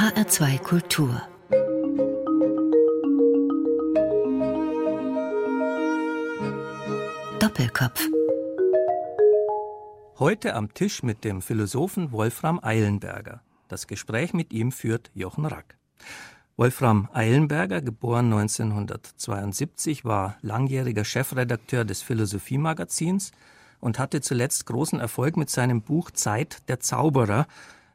HR2 Kultur Doppelkopf Heute am Tisch mit dem Philosophen Wolfram Eilenberger. Das Gespräch mit ihm führt Jochen Rack. Wolfram Eilenberger, geboren 1972, war langjähriger Chefredakteur des Philosophiemagazins und hatte zuletzt großen Erfolg mit seinem Buch Zeit der Zauberer,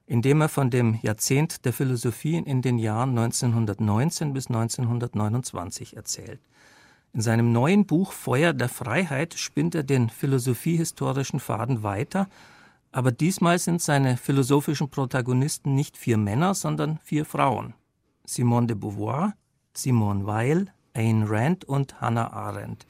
in dem er von dem Jahrzehnt der Philosophie in den Jahren 1919 bis 1929 erzählt. In seinem neuen Buch Feuer der Freiheit spinnt er den philosophiehistorischen Faden weiter, aber diesmal sind seine philosophischen Protagonisten nicht vier Männer, sondern vier Frauen. Simone de Beauvoir, Simone Weil, Ayn Rand und Hannah Arendt.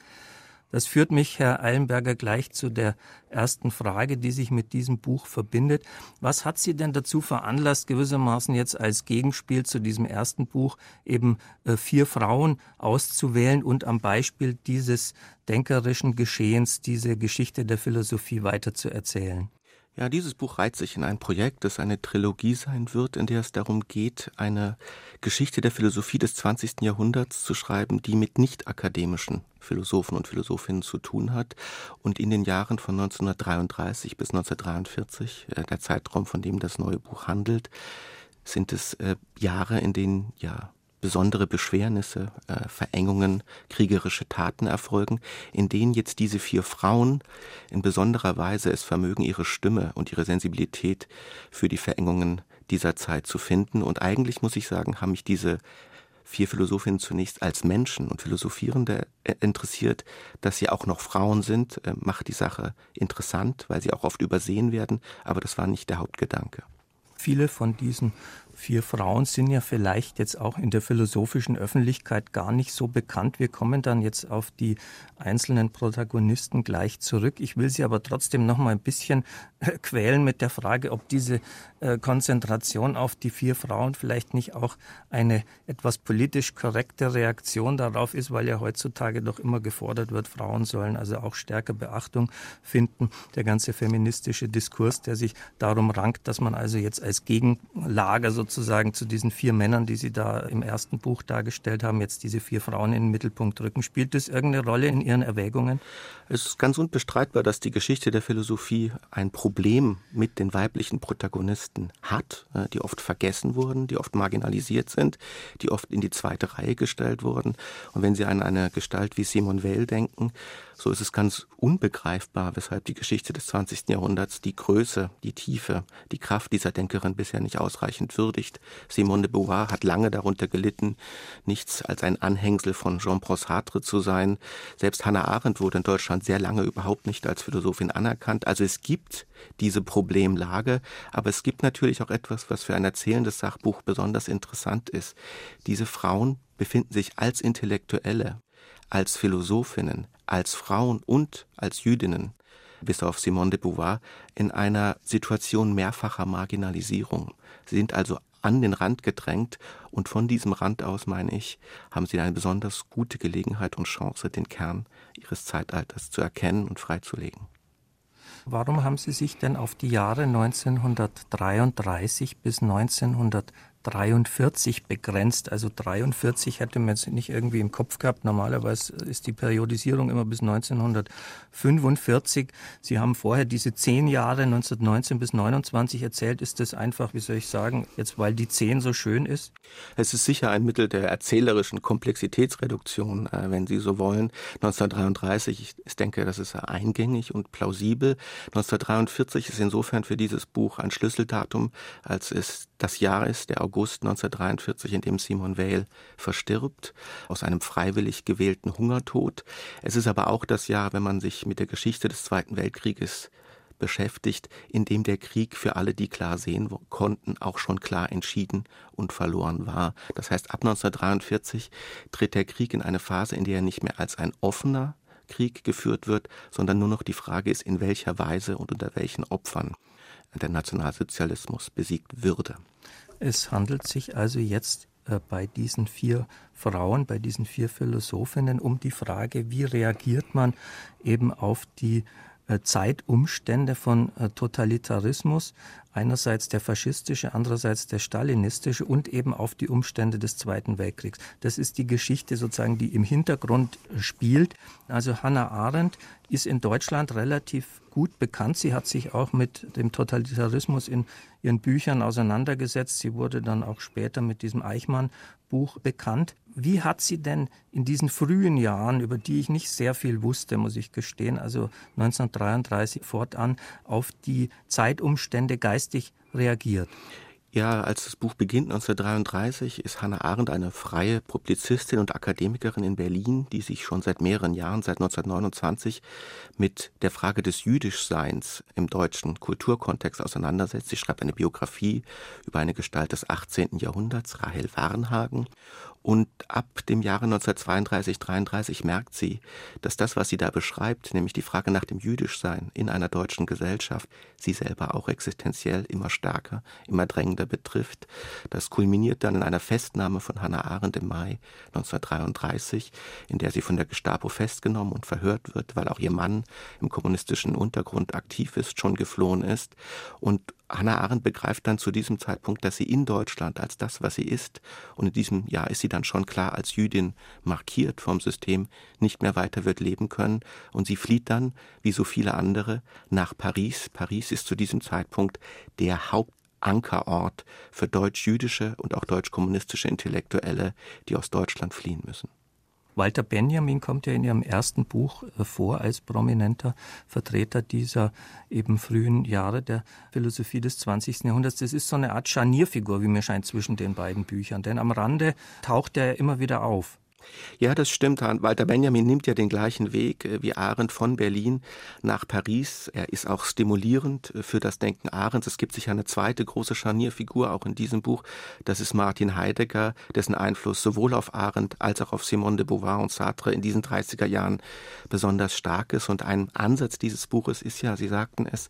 Das führt mich, Herr Eilenberger, gleich zu der ersten Frage, die sich mit diesem Buch verbindet. Was hat Sie denn dazu veranlasst, gewissermaßen jetzt als Gegenspiel zu diesem ersten Buch eben äh, vier Frauen auszuwählen und am Beispiel dieses denkerischen Geschehens diese Geschichte der Philosophie weiterzuerzählen? Ja, dieses Buch reiht sich in ein Projekt, das eine Trilogie sein wird, in der es darum geht, eine Geschichte der Philosophie des 20. Jahrhunderts zu schreiben, die mit nicht akademischen Philosophen und Philosophinnen zu tun hat und in den Jahren von 1933 bis 1943, äh, der Zeitraum, von dem das neue Buch handelt, sind es äh, Jahre, in denen ja besondere Beschwernisse, äh, Verengungen, kriegerische Taten erfolgen, in denen jetzt diese vier Frauen in besonderer Weise es vermögen, ihre Stimme und ihre Sensibilität für die Verengungen dieser Zeit zu finden. Und eigentlich muss ich sagen, haben mich diese vier Philosophinnen zunächst als Menschen und Philosophierende äh, interessiert. Dass sie auch noch Frauen sind, äh, macht die Sache interessant, weil sie auch oft übersehen werden, aber das war nicht der Hauptgedanke. Viele von diesen vier Frauen sind ja vielleicht jetzt auch in der philosophischen Öffentlichkeit gar nicht so bekannt. Wir kommen dann jetzt auf die einzelnen Protagonisten gleich zurück. Ich will Sie aber trotzdem noch mal ein bisschen äh, quälen mit der Frage, ob diese äh, Konzentration auf die vier Frauen vielleicht nicht auch eine etwas politisch korrekte Reaktion darauf ist, weil ja heutzutage doch immer gefordert wird, Frauen sollen also auch stärker Beachtung finden. Der ganze feministische Diskurs, der sich darum rankt, dass man also jetzt als Gegenlager so sozusagen zu diesen vier Männern, die Sie da im ersten Buch dargestellt haben, jetzt diese vier Frauen in den Mittelpunkt rücken. Spielt das irgendeine Rolle in Ihren Erwägungen? Es ist ganz unbestreitbar, dass die Geschichte der Philosophie ein Problem mit den weiblichen Protagonisten hat, äh, die oft vergessen wurden, die oft marginalisiert sind, die oft in die zweite Reihe gestellt wurden. Und wenn Sie an eine Gestalt wie Simone Weil denken, so ist es ganz unbegreifbar, weshalb die Geschichte des 20. Jahrhunderts die Größe, die Tiefe, die Kraft dieser Denkerin bisher nicht ausreichend würdigt. Simone de Beauvoir hat lange darunter gelitten, nichts als ein Anhängsel von Jean-Paul Sartre zu sein. Selbst Hannah Arendt wurde in Deutschland sehr lange überhaupt nicht als Philosophin anerkannt. Also es gibt diese Problemlage, aber es gibt natürlich auch etwas, was für ein erzählendes Sachbuch besonders interessant ist. Diese Frauen befinden sich als Intellektuelle als Philosophinnen, als Frauen und als Jüdinnen, bis auf Simone de Beauvoir, in einer Situation mehrfacher Marginalisierung. Sie sind also an den Rand gedrängt und von diesem Rand aus, meine ich, haben sie eine besonders gute Gelegenheit und Chance, den Kern ihres Zeitalters zu erkennen und freizulegen. Warum haben Sie sich denn auf die Jahre 1933 bis 1900 43 begrenzt. Also 43 hätte man jetzt nicht irgendwie im Kopf gehabt. Normalerweise ist die Periodisierung immer bis 1945. Sie haben vorher diese zehn Jahre 1919 bis 29 erzählt. Ist das einfach, wie soll ich sagen, jetzt weil die zehn so schön ist? Es ist sicher ein Mittel der erzählerischen Komplexitätsreduktion, äh, wenn Sie so wollen. 1933, ich denke, das ist eingängig und plausibel. 1943 ist insofern für dieses Buch ein Schlüsseldatum, als es das Jahr ist, der August 1943, in dem Simon Weil verstirbt, aus einem freiwillig gewählten Hungertod. Es ist aber auch das Jahr, wenn man sich mit der Geschichte des Zweiten Weltkrieges beschäftigt, in dem der Krieg für alle, die klar sehen konnten, auch schon klar entschieden und verloren war. Das heißt, ab 1943 tritt der Krieg in eine Phase, in der er nicht mehr als ein offener Krieg geführt wird, sondern nur noch die Frage ist, in welcher Weise und unter welchen Opfern der Nationalsozialismus besiegt würde. Es handelt sich also jetzt äh, bei diesen vier Frauen, bei diesen vier Philosophinnen um die Frage, wie reagiert man eben auf die Zeitumstände von äh, Totalitarismus, einerseits der faschistische, andererseits der stalinistische und eben auf die Umstände des Zweiten Weltkriegs. Das ist die Geschichte sozusagen, die im Hintergrund spielt. Also Hannah Arendt ist in Deutschland relativ gut bekannt. Sie hat sich auch mit dem Totalitarismus in ihren Büchern auseinandergesetzt. Sie wurde dann auch später mit diesem Eichmann-Buch bekannt. Wie hat sie denn in diesen frühen Jahren, über die ich nicht sehr viel wusste, muss ich gestehen, also 1933 fortan, auf die Zeitumstände geistig reagiert? Ja, als das Buch beginnt 1933, ist Hannah Arendt eine freie Publizistin und Akademikerin in Berlin, die sich schon seit mehreren Jahren, seit 1929, mit der Frage des Jüdischseins im deutschen Kulturkontext auseinandersetzt. Sie schreibt eine Biografie über eine Gestalt des 18. Jahrhunderts, Rahel Warnhagen, und ab dem Jahre 1932, 33 merkt sie, dass das, was sie da beschreibt, nämlich die Frage nach dem Jüdischsein in einer deutschen Gesellschaft, sie selber auch existenziell immer stärker, immer drängender betrifft. Das kulminiert dann in einer Festnahme von Hannah Arendt im Mai 1933, in der sie von der Gestapo festgenommen und verhört wird, weil auch ihr Mann im kommunistischen Untergrund aktiv ist, schon geflohen ist. Und Hannah Arendt begreift dann zu diesem Zeitpunkt, dass sie in Deutschland als das, was sie ist, und in diesem Jahr ist sie dann schon klar als Jüdin markiert vom System, nicht mehr weiter wird leben können. Und sie flieht dann, wie so viele andere, nach Paris. Paris ist zu diesem Zeitpunkt der Hauptankerort für deutsch-jüdische und auch deutsch-kommunistische Intellektuelle, die aus Deutschland fliehen müssen. Walter Benjamin kommt ja in ihrem ersten Buch äh, vor als prominenter Vertreter dieser eben frühen Jahre der Philosophie des 20. Jahrhunderts. Das ist so eine Art Scharnierfigur, wie mir scheint, zwischen den beiden Büchern. Denn am Rande taucht er immer wieder auf. Ja, das stimmt. Walter Benjamin nimmt ja den gleichen Weg äh, wie Arendt von Berlin nach Paris. Er ist auch stimulierend äh, für das Denken Arendts. Es gibt sich eine zweite große Scharnierfigur auch in diesem Buch. Das ist Martin Heidegger, dessen Einfluss sowohl auf Arendt als auch auf Simone de Beauvoir und Sartre in diesen 30er Jahren besonders stark ist. Und ein Ansatz dieses Buches ist ja, Sie sagten es,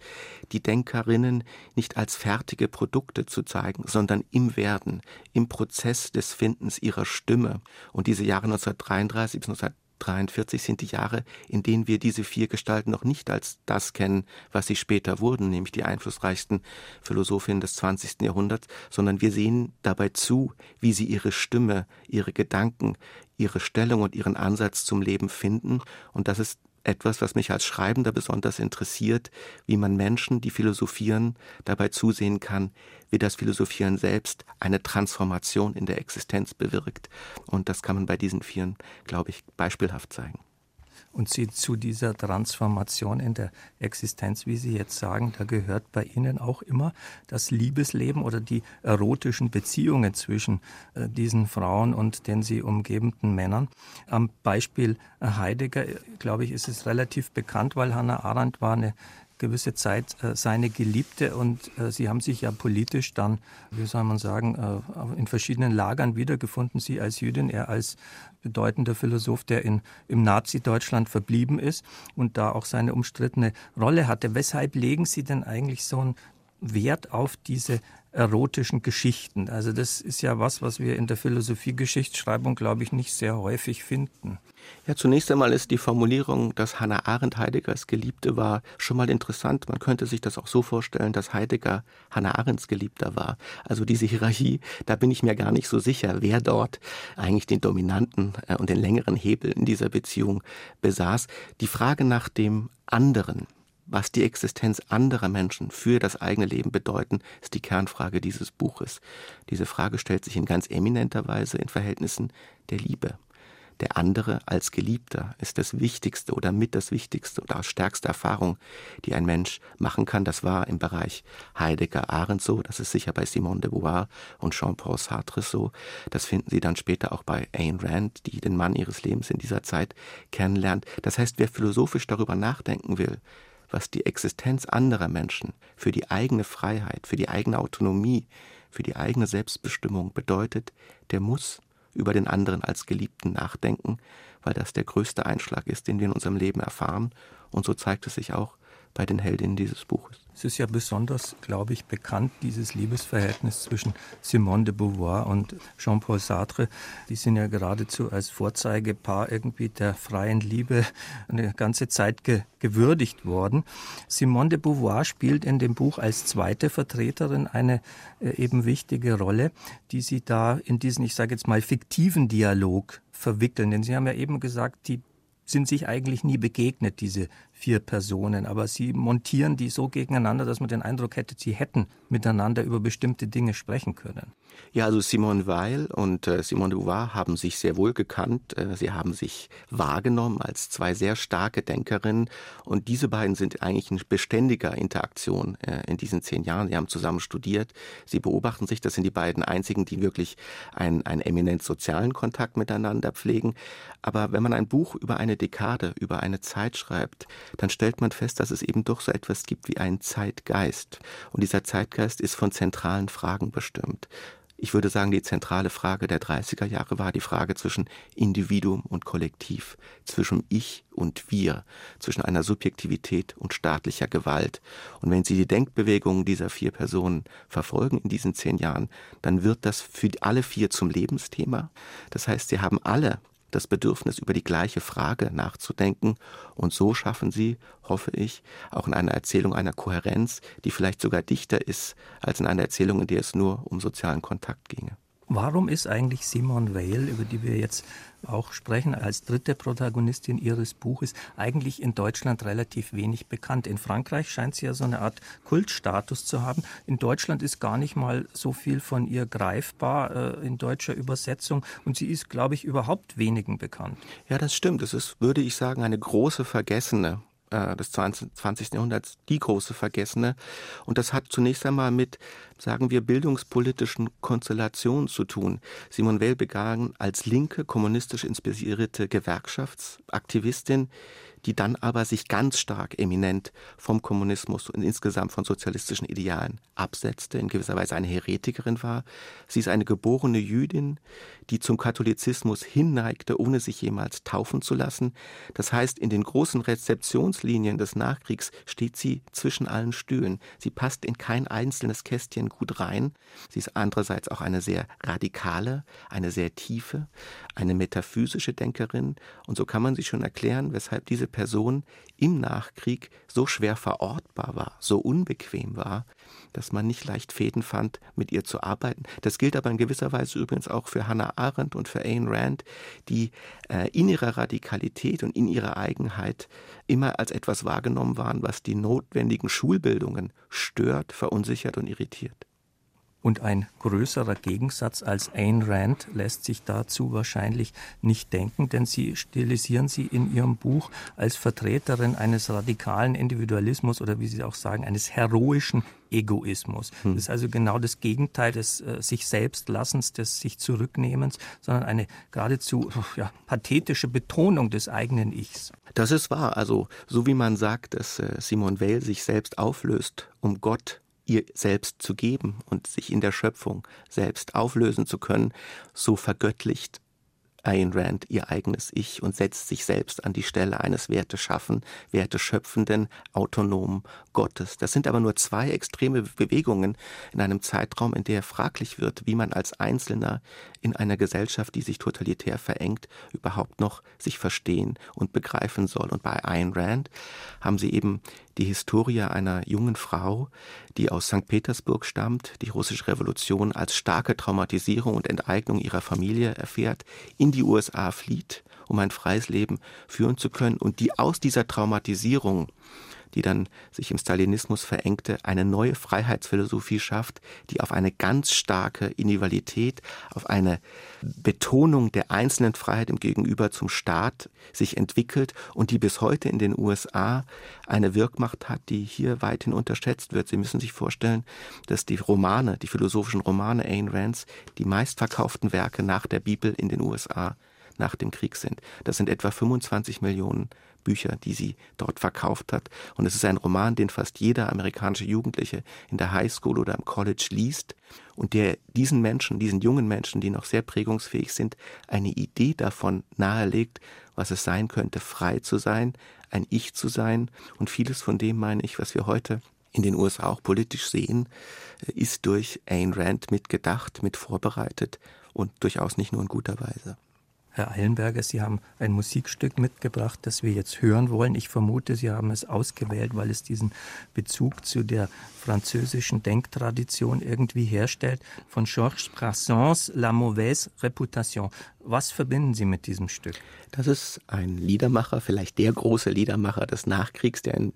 die Denkerinnen nicht als fertige Produkte zu zeigen, sondern im Werden, im Prozess des Findens ihrer Stimme. Und diese Jahre 1933 bis 1943 sind die Jahre, in denen wir diese vier Gestalten noch nicht als das kennen, was sie später wurden, nämlich die einflussreichsten Philosophinnen des 20. Jahrhunderts, sondern wir sehen dabei zu, wie sie ihre Stimme, ihre Gedanken, ihre Stellung und ihren Ansatz zum Leben finden. Und das ist etwas, was mich als Schreibender besonders interessiert, wie man Menschen, die philosophieren, dabei zusehen kann, wie das Philosophieren selbst eine Transformation in der Existenz bewirkt. Und das kann man bei diesen Vieren, glaube ich, beispielhaft zeigen und sie zu dieser Transformation in der Existenz, wie Sie jetzt sagen, da gehört bei Ihnen auch immer das Liebesleben oder die erotischen Beziehungen zwischen äh, diesen Frauen und den sie umgebenden Männern. Am Beispiel Heidegger, glaube ich, ist es relativ bekannt, weil Hannah Arendt war eine gewisse Zeit äh, seine Geliebte und äh, sie haben sich ja politisch dann, wie soll man sagen, äh, in verschiedenen Lagern wiedergefunden. Sie als Jüdin, er als bedeutender Philosoph, der in, im Nazi-Deutschland verblieben ist und da auch seine umstrittene Rolle hatte. Weshalb legen Sie denn eigentlich so einen Wert auf diese erotischen Geschichten? Also das ist ja was, was wir in der Philosophie-Geschichtsschreibung, glaube ich, nicht sehr häufig finden. Ja, zunächst einmal ist die Formulierung, dass Hannah Arendt Heideggers Geliebte war, schon mal interessant. Man könnte sich das auch so vorstellen, dass Heidegger Hannah Arendts Geliebter war. Also diese Hierarchie, da bin ich mir gar nicht so sicher, wer dort eigentlich den dominanten äh, und den längeren Hebel in dieser Beziehung besaß. Die Frage nach dem anderen, was die Existenz anderer Menschen für das eigene Leben bedeuten, ist die Kernfrage dieses Buches. Diese Frage stellt sich in ganz eminenter Weise in Verhältnissen der Liebe. Der andere als Geliebter ist das Wichtigste oder mit das Wichtigste oder stärkste Erfahrung, die ein Mensch machen kann. Das war im Bereich Heidegger Arendt so, das ist sicher bei Simone de Beauvoir und Jean-Paul Sartre so. Das finden Sie dann später auch bei Ayn Rand, die den Mann ihres Lebens in dieser Zeit kennenlernt. Das heißt, wer philosophisch darüber nachdenken will, was die Existenz anderer Menschen für die eigene Freiheit, für die eigene Autonomie, für die eigene Selbstbestimmung bedeutet, der muss über den anderen als Geliebten nachdenken, weil das der größte Einschlag ist, den wir in unserem Leben erfahren. Und so zeigt es sich auch bei den Heldinnen dieses Buches. Es ist ja besonders, glaube ich, bekannt, dieses Liebesverhältnis zwischen Simone de Beauvoir und Jean-Paul Sartre. Die sind ja geradezu als Vorzeigepaar irgendwie der freien Liebe eine ganze Zeit ge gewürdigt worden. Simone de Beauvoir spielt in dem Buch als zweite Vertreterin eine äh, eben wichtige Rolle, die sie da in diesen, ich sage jetzt mal, fiktiven Dialog verwickeln. Denn Sie haben ja eben gesagt, die sind sich eigentlich nie begegnet, diese vier Personen, aber sie montieren die so gegeneinander, dass man den Eindruck hätte, sie hätten miteinander über bestimmte Dinge sprechen können. Ja, also Simone Weil und äh, Simone de Beauvoir haben sich sehr wohl gekannt. Äh, sie haben sich wahrgenommen als zwei sehr starke Denkerinnen und diese beiden sind eigentlich in beständiger Interaktion äh, in diesen zehn Jahren. Sie haben zusammen studiert, sie beobachten sich. Das sind die beiden einzigen, die wirklich einen, einen eminent sozialen Kontakt miteinander pflegen. Aber wenn man ein Buch über eine Dekade, über eine Zeit schreibt, dann stellt man fest, dass es eben doch so etwas gibt wie einen Zeitgeist. Und dieser Zeitgeist ist von zentralen Fragen bestimmt. Ich würde sagen, die zentrale Frage der 30er Jahre war die Frage zwischen Individuum und Kollektiv, zwischen Ich und Wir, zwischen einer Subjektivität und staatlicher Gewalt. Und wenn Sie die Denkbewegungen dieser vier Personen verfolgen in diesen zehn Jahren, dann wird das für alle vier zum Lebensthema. Das heißt, sie haben alle das Bedürfnis, über die gleiche Frage nachzudenken. Und so schaffen sie, hoffe ich, auch in einer Erzählung einer Kohärenz, die vielleicht sogar dichter ist als in einer Erzählung, in der es nur um sozialen Kontakt ginge. Warum ist eigentlich Simone Weil, über die wir jetzt auch sprechen, als dritte Protagonistin ihres Buches, eigentlich in Deutschland relativ wenig bekannt? In Frankreich scheint sie ja so eine Art Kultstatus zu haben. In Deutschland ist gar nicht mal so viel von ihr greifbar äh, in deutscher Übersetzung und sie ist, glaube ich, überhaupt wenigen bekannt. Ja, das stimmt. Es ist, würde ich sagen, eine große Vergessene äh, des 20. Jahrhunderts die große Vergessene. Und das hat zunächst einmal mit, sagen wir, bildungspolitischen Konstellationen zu tun. Simon Weil begann als linke, kommunistisch inspirierte Gewerkschaftsaktivistin, die dann aber sich ganz stark eminent vom Kommunismus und insgesamt von sozialistischen Idealen absetzte, in gewisser Weise eine Heretikerin war. Sie ist eine geborene Jüdin, die zum Katholizismus hinneigte, ohne sich jemals taufen zu lassen. Das heißt, in den großen Rezeptionslinien des Nachkriegs steht sie zwischen allen Stühlen. Sie passt in kein einzelnes Kästchen gut rein. Sie ist andererseits auch eine sehr radikale, eine sehr tiefe, eine metaphysische Denkerin. Und so kann man sich schon erklären, weshalb diese Person im Nachkrieg so schwer verortbar war, so unbequem war, dass man nicht leicht Fäden fand, mit ihr zu arbeiten. Das gilt aber in gewisser Weise übrigens auch für Hannah Arendt und für Ayn Rand, die äh, in ihrer Radikalität und in ihrer Eigenheit immer als etwas wahrgenommen waren, was die notwendigen Schulbildungen stört, verunsichert und irritiert. Und ein größerer Gegensatz als Ayn Rand lässt sich dazu wahrscheinlich nicht denken, denn sie stilisieren sie in ihrem Buch als Vertreterin eines radikalen Individualismus oder wie Sie auch sagen, eines heroischen Egoismus. Hm. Das ist also genau das Gegenteil des äh, sich selbst Lassens, des sich Zurücknehmens, sondern eine geradezu ja, pathetische Betonung des eigenen Ichs. Das ist wahr. Also so wie man sagt, dass äh, Simon Weil sich selbst auflöst, um Gott ihr selbst zu geben und sich in der Schöpfung selbst auflösen zu können, so vergöttlicht Ayn Rand ihr eigenes Ich und setzt sich selbst an die Stelle eines Werteschaffen, Werteschöpfenden, autonomen Gottes. Das sind aber nur zwei extreme Bewegungen in einem Zeitraum, in der fraglich wird, wie man als Einzelner in einer Gesellschaft, die sich totalitär verengt, überhaupt noch sich verstehen und begreifen soll. Und bei Ayn Rand haben sie eben die Historie einer jungen Frau, die aus St. Petersburg stammt, die russische Revolution als starke Traumatisierung und Enteignung ihrer Familie erfährt, in die USA flieht, um ein freies Leben führen zu können und die aus dieser Traumatisierung die dann sich im Stalinismus verengte, eine neue Freiheitsphilosophie schafft, die auf eine ganz starke Individualität, auf eine Betonung der einzelnen Freiheit im Gegenüber zum Staat sich entwickelt und die bis heute in den USA eine Wirkmacht hat, die hier weithin unterschätzt wird. Sie müssen sich vorstellen, dass die Romane, die philosophischen Romane Ayn Rands, die meistverkauften Werke nach der Bibel in den USA nach dem Krieg sind. Das sind etwa 25 Millionen Bücher, die sie dort verkauft hat. Und es ist ein Roman, den fast jeder amerikanische Jugendliche in der Highschool oder im College liest und der diesen Menschen, diesen jungen Menschen, die noch sehr prägungsfähig sind, eine Idee davon nahelegt, was es sein könnte, frei zu sein, ein Ich zu sein. Und vieles von dem meine ich, was wir heute in den USA auch politisch sehen, ist durch Ayn Rand mitgedacht, mit vorbereitet und durchaus nicht nur in guter Weise. Herr Eilenberger, Sie haben ein Musikstück mitgebracht, das wir jetzt hören wollen. Ich vermute, Sie haben es ausgewählt, weil es diesen Bezug zu der französischen Denktradition irgendwie herstellt. Von Georges Brassens La mauvaise réputation. Was verbinden Sie mit diesem Stück? Das ist ein Liedermacher, vielleicht der große Liedermacher des Nachkriegs, der ein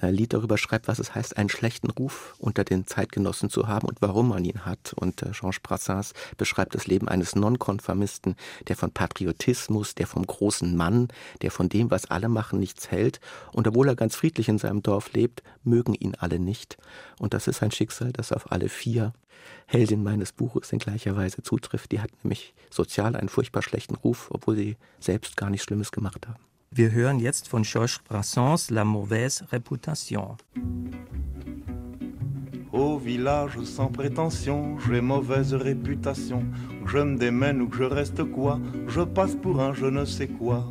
äh, Lied darüber schreibt, was es heißt, einen schlechten Ruf unter den Zeitgenossen zu haben und warum man ihn hat. Und äh, Georges Brassens beschreibt das Leben eines Nonkonformisten, der von Patriotismus, der vom großen Mann, der von dem, was alle machen, nichts hält. Und obwohl er ganz friedlich in seinem Dorf lebt, mögen ihn alle nicht. Und das ist ein Schicksal, das auf alle vier Heldin meines Buches in gleicher Weise zutrifft. Die hat nämlich sozial einen furchtbar schlechten Ruf, obwohl sie selbst gar nichts Schlimmes gemacht haben. Wir hören jetzt von Georges Brassens La mauvaise réputation. Au village sans prétention, j'ai mauvaise réputation. Que je me démène ou que je reste quoi, je passe pour un je ne sais quoi.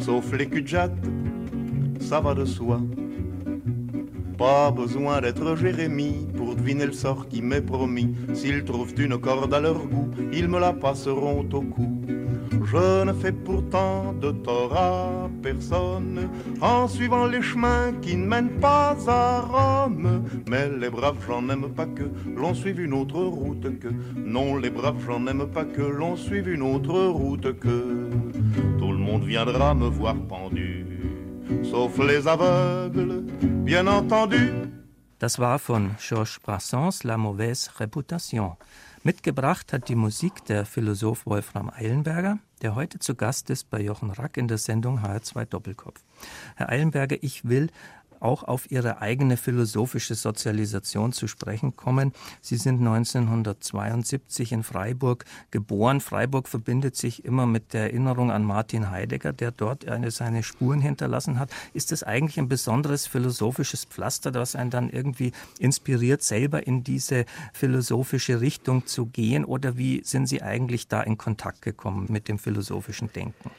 sauf les cul ça va de soi. Pas besoin d'être Jérémie pour deviner le sort qui m'est promis. S'ils trouvent une corde à leur goût, ils me la passeront au cou. Je ne fais pourtant de tort à personne en suivant les chemins qui ne mènent pas à Rome. Mais les braves, j'en aime pas que l'on suive une autre route que. Non, les braves, j'en aime pas que l'on suive une autre route que. Monde viendra me voir pendu, sauf les aveugles, bien entendu. Das war von Georges Brassens La mauvaise réputation. Mitgebracht hat die Musik der Philosoph Wolfram Eilenberger, der heute zu Gast ist bei Jochen Rack in der Sendung HR2 Doppelkopf. Herr Eilenberger, ich will auch auf Ihre eigene philosophische Sozialisation zu sprechen kommen. Sie sind 1972 in Freiburg geboren. Freiburg verbindet sich immer mit der Erinnerung an Martin Heidegger, der dort eine, seine Spuren hinterlassen hat. Ist das eigentlich ein besonderes philosophisches Pflaster, das einen dann irgendwie inspiriert, selber in diese philosophische Richtung zu gehen? Oder wie sind Sie eigentlich da in Kontakt gekommen mit dem philosophischen Denken?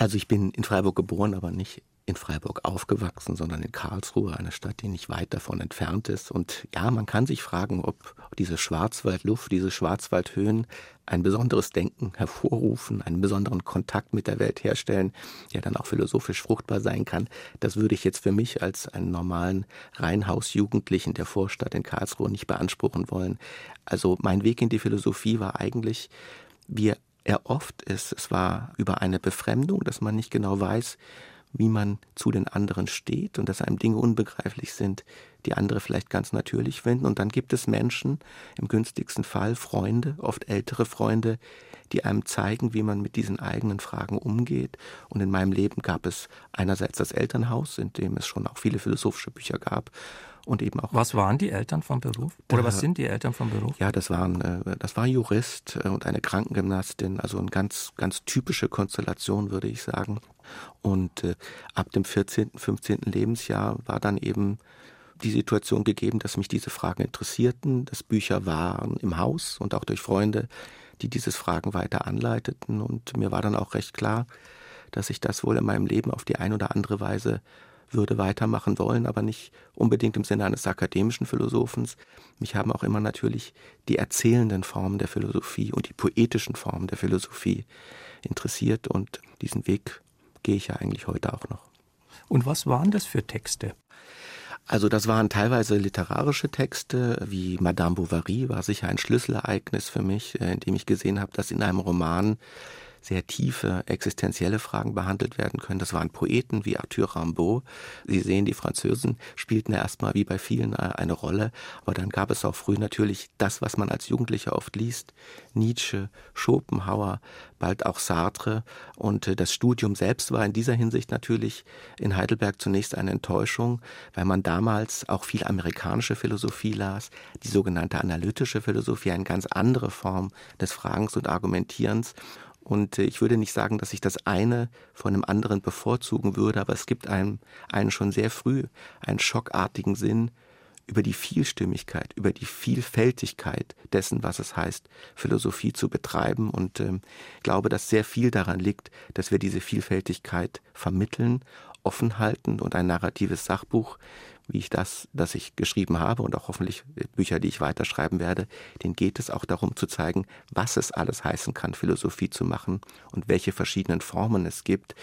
Also ich bin in Freiburg geboren, aber nicht in Freiburg aufgewachsen, sondern in Karlsruhe, einer Stadt, die nicht weit davon entfernt ist. Und ja, man kann sich fragen, ob diese Schwarzwaldluft, diese Schwarzwaldhöhen ein besonderes Denken hervorrufen, einen besonderen Kontakt mit der Welt herstellen, der dann auch philosophisch fruchtbar sein kann. Das würde ich jetzt für mich als einen normalen Reihenhausjugendlichen der Vorstadt in Karlsruhe nicht beanspruchen wollen. Also mein Weg in die Philosophie war eigentlich, wie er oft ist. Es war über eine Befremdung, dass man nicht genau weiß, wie man zu den anderen steht und dass einem Dinge unbegreiflich sind, die andere vielleicht ganz natürlich finden. Und dann gibt es Menschen, im günstigsten Fall Freunde, oft ältere Freunde, die einem zeigen, wie man mit diesen eigenen Fragen umgeht. Und in meinem Leben gab es einerseits das Elternhaus, in dem es schon auch viele philosophische Bücher gab und eben auch. Was waren die Eltern vom Beruf? Oder was sind die Eltern vom Beruf? Ja, das waren, äh, das war Jurist äh, und eine Krankengymnastin, also eine ganz, ganz typische Konstellation, würde ich sagen. Und äh, ab dem 14., 15. Lebensjahr war dann eben die Situation gegeben, dass mich diese Fragen interessierten, dass Bücher waren im Haus und auch durch Freunde die dieses Fragen weiter anleiteten. Und mir war dann auch recht klar, dass ich das wohl in meinem Leben auf die ein oder andere Weise würde weitermachen wollen, aber nicht unbedingt im Sinne eines akademischen Philosophens. Mich haben auch immer natürlich die erzählenden Formen der Philosophie und die poetischen Formen der Philosophie interessiert und diesen Weg gehe ich ja eigentlich heute auch noch. Und was waren das für Texte? Also das waren teilweise literarische Texte, wie Madame Bovary war sicher ein Schlüsselereignis für mich, äh, in dem ich gesehen habe, dass in einem Roman sehr tiefe existenzielle Fragen behandelt werden können. Das waren Poeten wie Arthur Rimbaud. Sie sehen, die Französen spielten erstmal wie bei vielen äh, eine Rolle, aber dann gab es auch früh natürlich das, was man als Jugendlicher oft liest. Nietzsche, Schopenhauer, bald auch Sartre. Und äh, das Studium selbst war in dieser Hinsicht natürlich in Heidelberg zunächst eine Enttäuschung, weil man damals auch viel amerikanische Philosophie las, die sogenannte analytische Philosophie, eine ganz andere Form des Fragens und Argumentierens. Und äh, ich würde nicht sagen, dass ich das eine von dem anderen bevorzugen würde, aber es gibt einem, einen schon sehr früh einen schockartigen Sinn über die Vielstimmigkeit, über die Vielfältigkeit dessen, was es heißt, Philosophie zu betreiben. Und ähm, glaube, dass sehr viel daran liegt, dass wir diese Vielfältigkeit vermitteln, offen halten und ein narratives Sachbuch wie ich das, das ich geschrieben habe und auch hoffentlich Bücher, die ich weiterschreiben werde, denen geht es auch darum zu zeigen, was es alles heißen kann, Philosophie zu machen und welche verschiedenen Formen es gibt,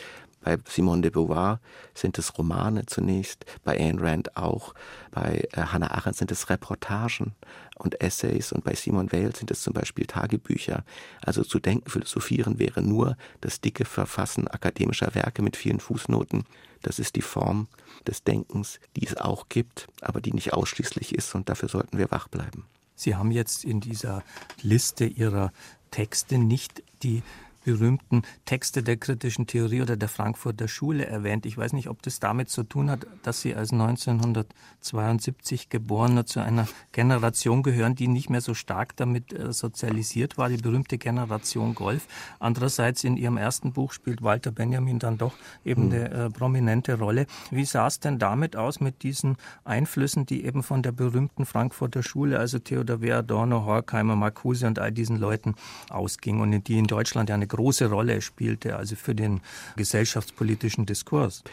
bei Simone de Beauvoir sind es Romane zunächst, bei Ayn Rand auch, bei äh, Hannah Arendt sind es Reportagen und Essays und bei Simone Weil sind es zum Beispiel Tagebücher. Also zu denken, philosophieren wäre nur das dicke Verfassen akademischer Werke mit vielen Fußnoten. Das ist die Form des Denkens, die es auch gibt, aber die nicht ausschließlich ist und dafür sollten wir wach bleiben. Sie haben jetzt in dieser Liste Ihrer Texte nicht die berühmten Texte der kritischen Theorie oder der Frankfurter Schule erwähnt. Ich weiß nicht, ob das damit zu tun hat, dass Sie als 1972 Geborener zu einer Generation gehören, die nicht mehr so stark damit äh, sozialisiert war, die berühmte Generation Golf. Andererseits in Ihrem ersten Buch spielt Walter Benjamin dann doch eben mhm. eine äh, prominente Rolle. Wie sah es denn damit aus mit diesen Einflüssen, die eben von der berühmten Frankfurter Schule, also Theodor W. Adorno, Horkheimer, Marcuse und all diesen Leuten ausging und die in Deutschland ja eine große Rolle spielte, also für den gesellschaftspolitischen Diskurs.